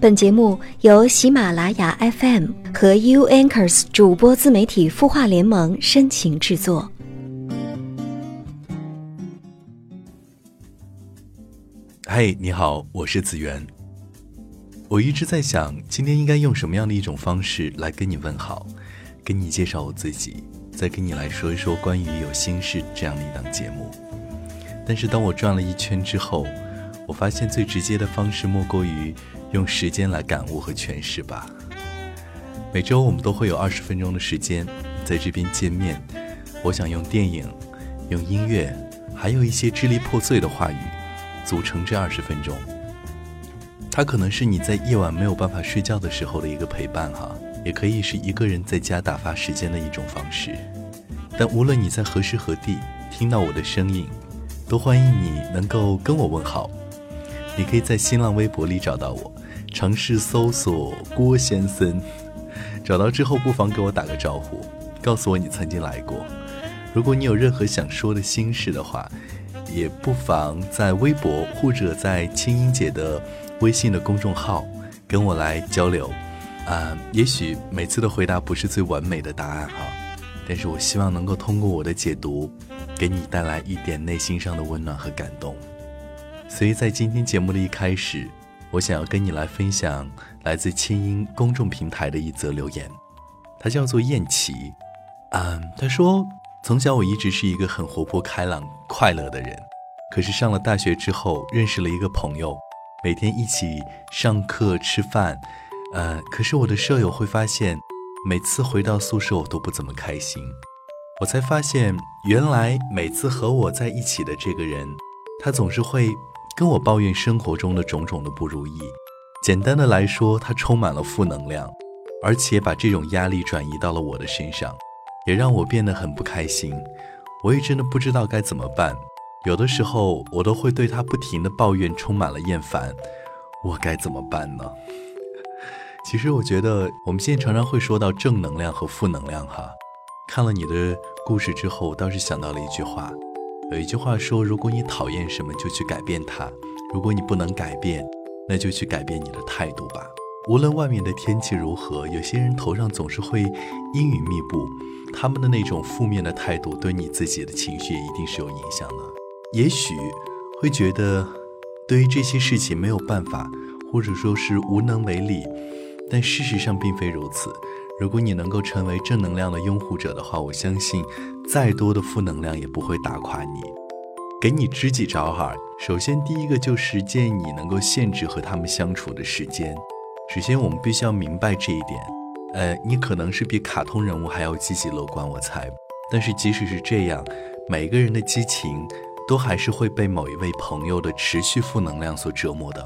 本节目由喜马拉雅 FM 和 U Anchors 主播自媒体孵化联盟深情制作。嗨，你好，我是子源。我一直在想，今天应该用什么样的一种方式来跟你问好，跟你介绍我自己，再跟你来说一说关于有心事这样的一档节目。但是当我转了一圈之后，我发现最直接的方式莫过于。用时间来感悟和诠释吧。每周我们都会有二十分钟的时间在这边见面。我想用电影、用音乐，还有一些支离破碎的话语，组成这二十分钟。它可能是你在夜晚没有办法睡觉的时候的一个陪伴哈，也可以是一个人在家打发时间的一种方式。但无论你在何时何地听到我的声音，都欢迎你能够跟我问好。你可以在新浪微博里找到我。尝试搜索郭先生，找到之后不妨给我打个招呼，告诉我你曾经来过。如果你有任何想说的心事的话，也不妨在微博或者在青音姐的微信的公众号跟我来交流。啊，也许每次的回答不是最完美的答案哈，但是我希望能够通过我的解读，给你带来一点内心上的温暖和感动。所以在今天节目的一开始。我想要跟你来分享来自清音公众平台的一则留言，他叫做燕琪，嗯，他说从小我一直是一个很活泼开朗、快乐的人，可是上了大学之后认识了一个朋友，每天一起上课吃饭，呃，可是我的舍友会发现，每次回到宿舍我都不怎么开心，我才发现原来每次和我在一起的这个人，他总是会。跟我抱怨生活中的种种的不如意，简单的来说，他充满了负能量，而且把这种压力转移到了我的身上，也让我变得很不开心。我也真的不知道该怎么办，有的时候我都会对他不停的抱怨，充满了厌烦。我该怎么办呢？其实我觉得我们现在常常会说到正能量和负能量哈。看了你的故事之后，我倒是想到了一句话。有一句话说：“如果你讨厌什么，就去改变它；如果你不能改变，那就去改变你的态度吧。无论外面的天气如何，有些人头上总是会阴云密布，他们的那种负面的态度，对你自己的情绪也一定是有影响的。也许会觉得对于这些事情没有办法，或者说是无能为力，但事实上并非如此。”如果你能够成为正能量的拥护者的话，我相信，再多的负能量也不会打垮你。给你支几招哈，首先第一个就是建议你能够限制和他们相处的时间。首先，我们必须要明白这一点。呃，你可能是比卡通人物还要积极乐观，我猜。但是即使是这样，每个人的激情都还是会被某一位朋友的持续负能量所折磨的。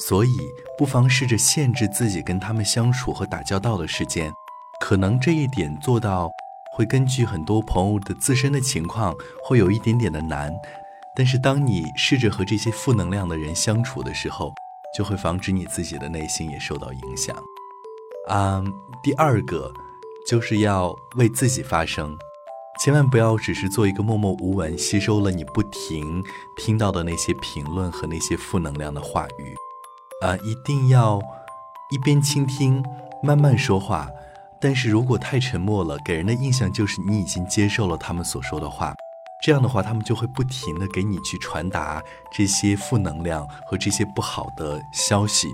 所以，不妨试着限制自己跟他们相处和打交道的时间。可能这一点做到，会根据很多朋友的自身的情况，会有一点点的难。但是当你试着和这些负能量的人相处的时候，就会防止你自己的内心也受到影响。啊，第二个就是要为自己发声，千万不要只是做一个默默无闻，吸收了你不停听到的那些评论和那些负能量的话语。啊，一定要一边倾听，慢慢说话。但是如果太沉默了，给人的印象就是你已经接受了他们所说的话，这样的话，他们就会不停的给你去传达这些负能量和这些不好的消息，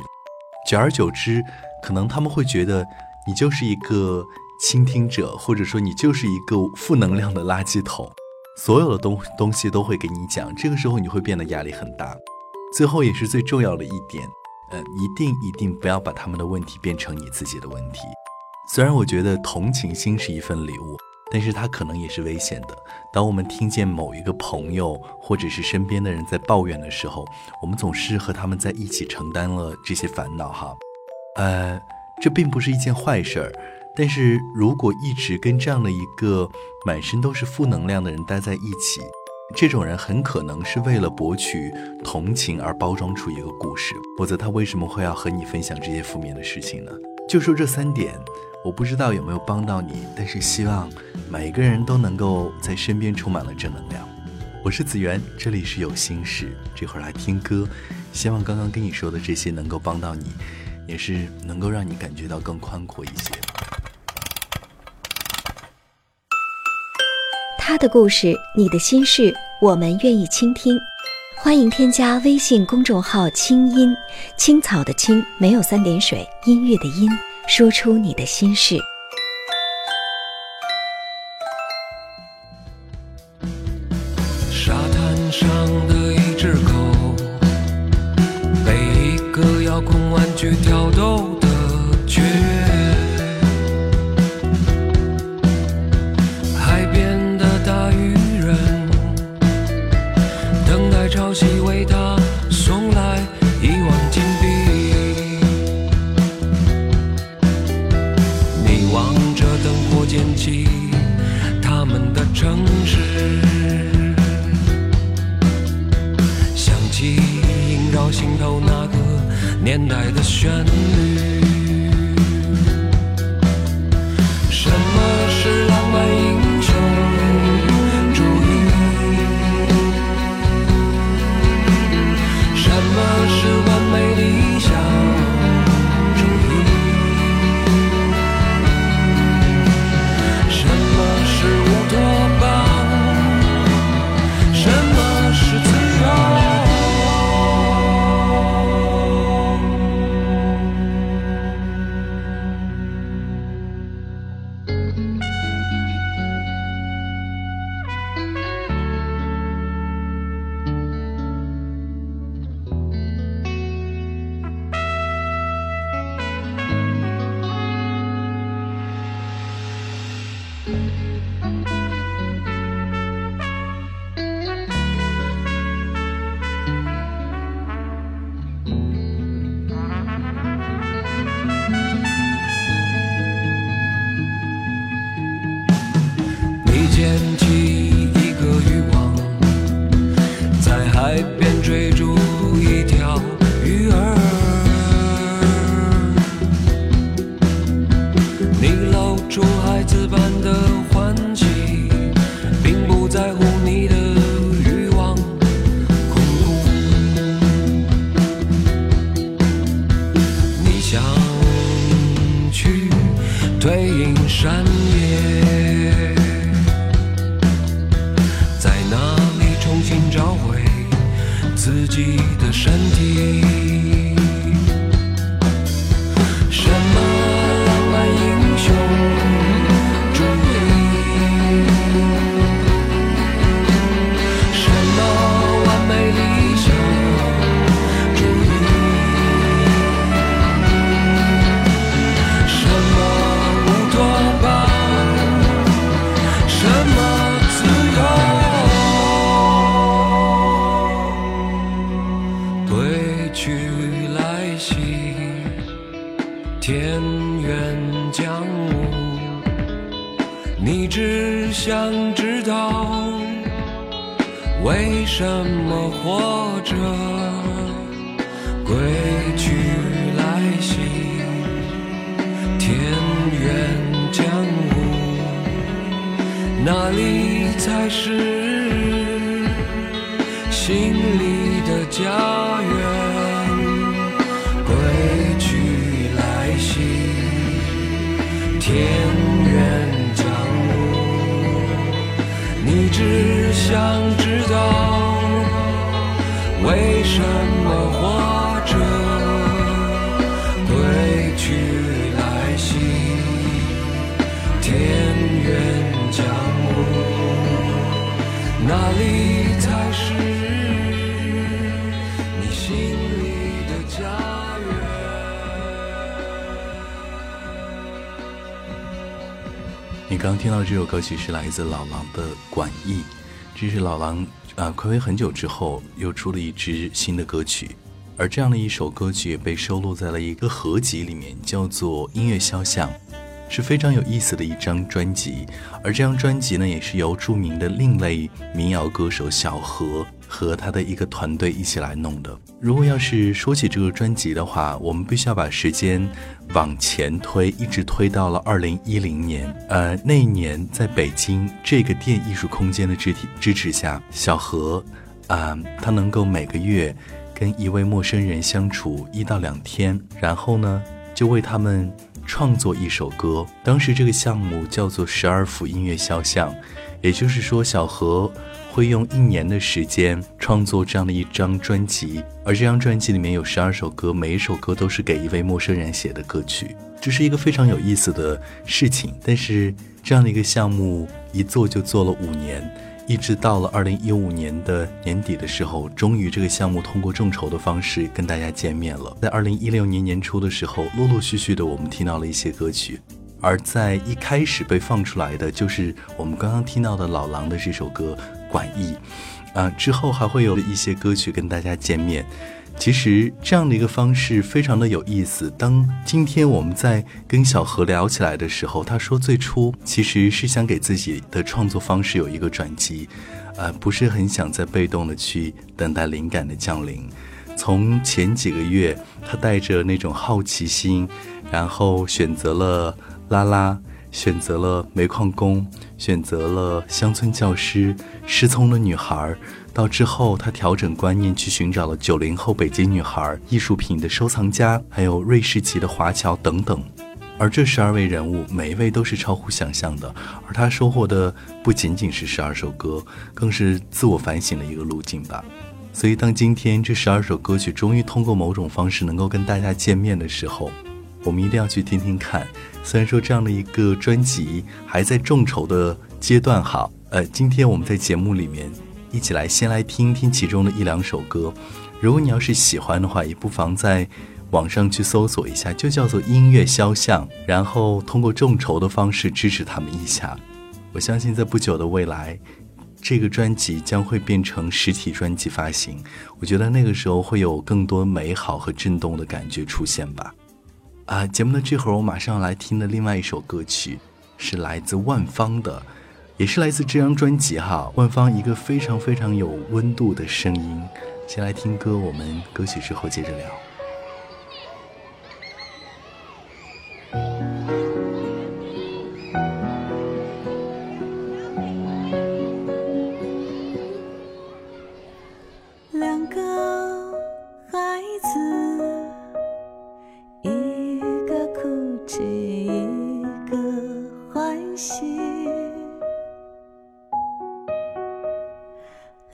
久而久之，可能他们会觉得你就是一个倾听者，或者说你就是一个负能量的垃圾桶，所有的东东西都会给你讲，这个时候你会变得压力很大。最后也是最重要的一点，呃，一定一定不要把他们的问题变成你自己的问题。虽然我觉得同情心是一份礼物，但是它可能也是危险的。当我们听见某一个朋友或者是身边的人在抱怨的时候，我们总是和他们在一起承担了这些烦恼哈。呃，这并不是一件坏事儿，但是如果一直跟这样的一个满身都是负能量的人待在一起，这种人很可能是为了博取同情而包装出一个故事，否则他为什么会要和你分享这些负面的事情呢？就说这三点。我不知道有没有帮到你，但是希望每一个人都能够在身边充满了正能量。我是子源，这里是有心事，这会儿来听歌，希望刚刚跟你说的这些能够帮到你。也是能够让你感觉到更宽阔一些。他的故事，你的心事，我们愿意倾听。欢迎添加微信公众号“清音青草”的青没有三点水，音乐的音，说出你的心事。退隐山野。在哪里重新找回自己的身体？去来兮，田园将暮。你只想知道为什么活着？归去来兮，田园将暮。哪里才是心里的家园？什么活着？归去来兮。田园将暮，哪里才是你心里的家园？你刚听到这首歌曲是来自老狼的《管义》，这是老狼啊，暌违很久之后又出了一支新的歌曲，而这样的一首歌曲也被收录在了一个合集里面，叫做《音乐肖像》，是非常有意思的一张专辑。而这张专辑呢，也是由著名的另类民谣歌手小何和他的一个团队一起来弄的。如果要是说起这个专辑的话，我们必须要把时间往前推，一直推到了二零一零年。呃，那一年在北京这个电艺术空间的支体支持下，小何，啊、他能够每个月跟一位陌生人相处一到两天，然后呢，就为他们创作一首歌。当时这个项目叫做十二幅音乐肖像，也就是说，小何会用一年的时间创作这样的一张专辑，而这张专辑里面有十二首歌，每一首歌都是给一位陌生人写的歌曲。这是一个非常有意思的事情，但是这样的一个项目一做就做了五年。一直到了二零一五年的年底的时候，终于这个项目通过众筹的方式跟大家见面了。在二零一六年年初的时候，陆陆续续的我们听到了一些歌曲，而在一开始被放出来的就是我们刚刚听到的老狼的这首歌《管义》，啊，之后还会有一些歌曲跟大家见面。其实这样的一个方式非常的有意思。当今天我们在跟小何聊起来的时候，他说最初其实是想给自己的创作方式有一个转机，呃，不是很想再被动的去等待灵感的降临。从前几个月，他带着那种好奇心，然后选择了拉拉，选择了煤矿工，选择了乡村教师，失聪的女孩。到之后，他调整观念，去寻找了九零后北京女孩、艺术品的收藏家，还有瑞士籍的华侨等等。而这十二位人物，每一位都是超乎想象的。而他收获的不仅仅是十二首歌，更是自我反省的一个路径吧。所以，当今天这十二首歌曲终于通过某种方式能够跟大家见面的时候，我们一定要去听听看。虽然说这样的一个专辑还在众筹的阶段，哈，呃，今天我们在节目里面。一起来，先来听听其中的一两首歌。如果你要是喜欢的话，也不妨在网上去搜索一下，就叫做音乐肖像，然后通过众筹的方式支持他们一下。我相信在不久的未来，这个专辑将会变成实体专辑发行。我觉得那个时候会有更多美好和震动的感觉出现吧。啊，节目的这会儿，我马上要来听的另外一首歌曲，是来自万芳的。也是来自这张专辑哈，万芳一个非常非常有温度的声音。先来听歌，我们歌曲之后接着聊。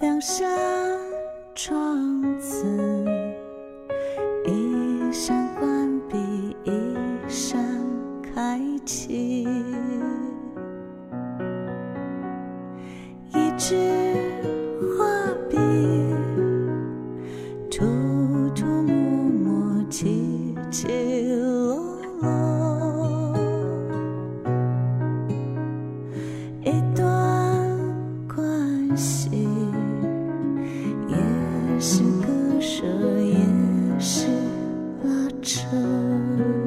两扇窗子。悲。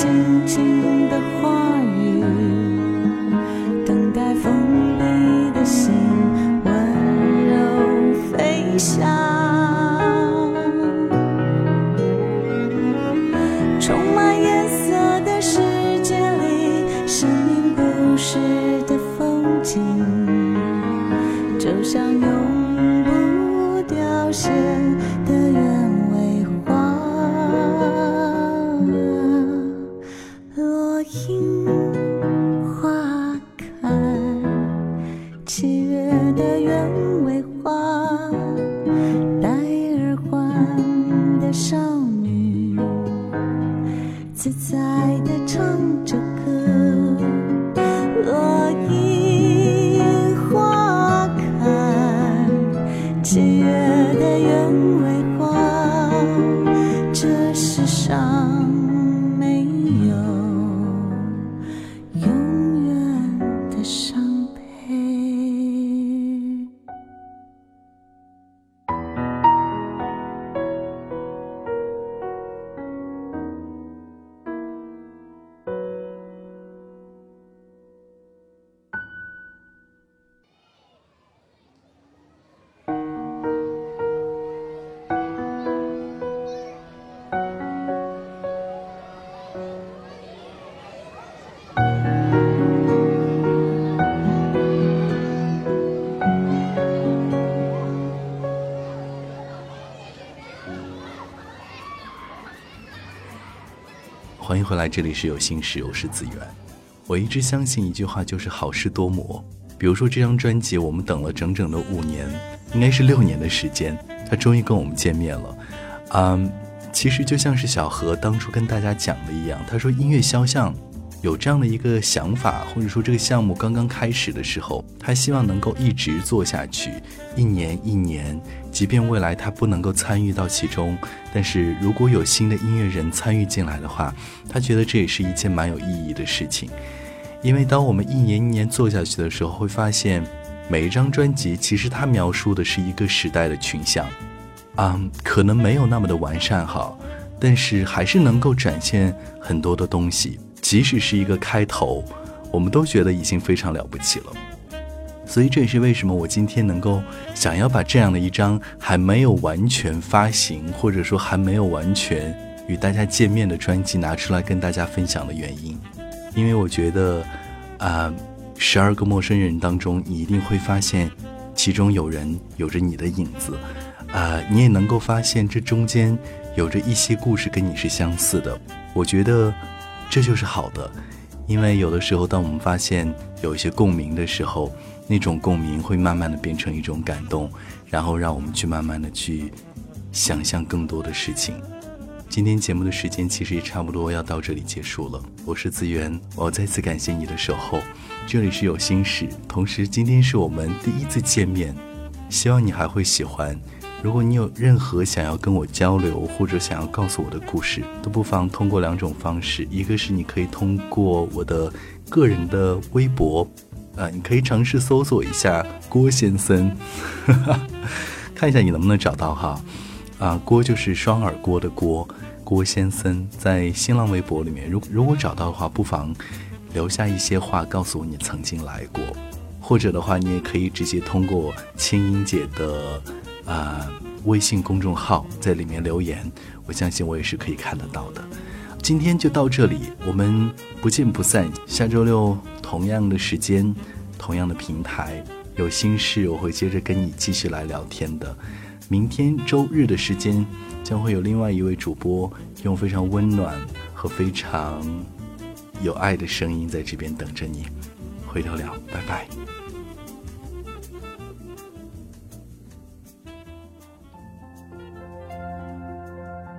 轻轻回来，这里是有心事，我是子源。我一直相信一句话，就是好事多磨。比如说这张专辑，我们等了整整的五年，应该是六年的时间，他终于跟我们见面了。嗯，其实就像是小何当初跟大家讲的一样，他说音乐肖像有这样的一个想法，或者说这个项目刚刚开始的时候，他希望能够一直做下去，一年一年，即便未来他不能够参与到其中，但是如果有新的音乐人参与进来的话，他觉得这也是一件蛮有意义的事情。因为当我们一年一年做下去的时候，会发现每一张专辑其实它描述的是一个时代的群像，啊、可能没有那么的完善哈，但是还是能够展现很多的东西。即使是一个开头，我们都觉得已经非常了不起了。所以这也是为什么我今天能够想要把这样的一张还没有完全发行，或者说还没有完全与大家见面的专辑拿出来跟大家分享的原因。因为我觉得，啊、十二个陌生人当中，你一定会发现，其中有人有着你的影子，啊、你也能够发现这中间有着一些故事跟你是相似的。我觉得这就是好的，因为有的时候，当我们发现有一些共鸣的时候，那种共鸣会慢慢的变成一种感动，然后让我们去慢慢的去想象更多的事情。今天节目的时间其实也差不多要到这里结束了。我是资源，我再次感谢你的守候。这里是有心事，同时今天是我们第一次见面，希望你还会喜欢。如果你有任何想要跟我交流或者想要告诉我的故事，都不妨通过两种方式，一个是你可以通过我的个人的微博，啊、你可以尝试搜索一下郭先生，看一下你能不能找到哈。啊，郭就是双耳郭的郭，郭先生在新浪微博里面，如如果找到的话，不妨留下一些话告诉我你曾经来过，或者的话，你也可以直接通过青音姐的啊、微信公众号在里面留言，我相信我也是可以看得到的。今天就到这里，我们不见不散。下周六同样的时间，同样的平台，有心事我会接着跟你继续来聊天的。明天周日的时间，将会有另外一位主播用非常温暖和非常有爱的声音在这边等着你。回头聊，拜拜。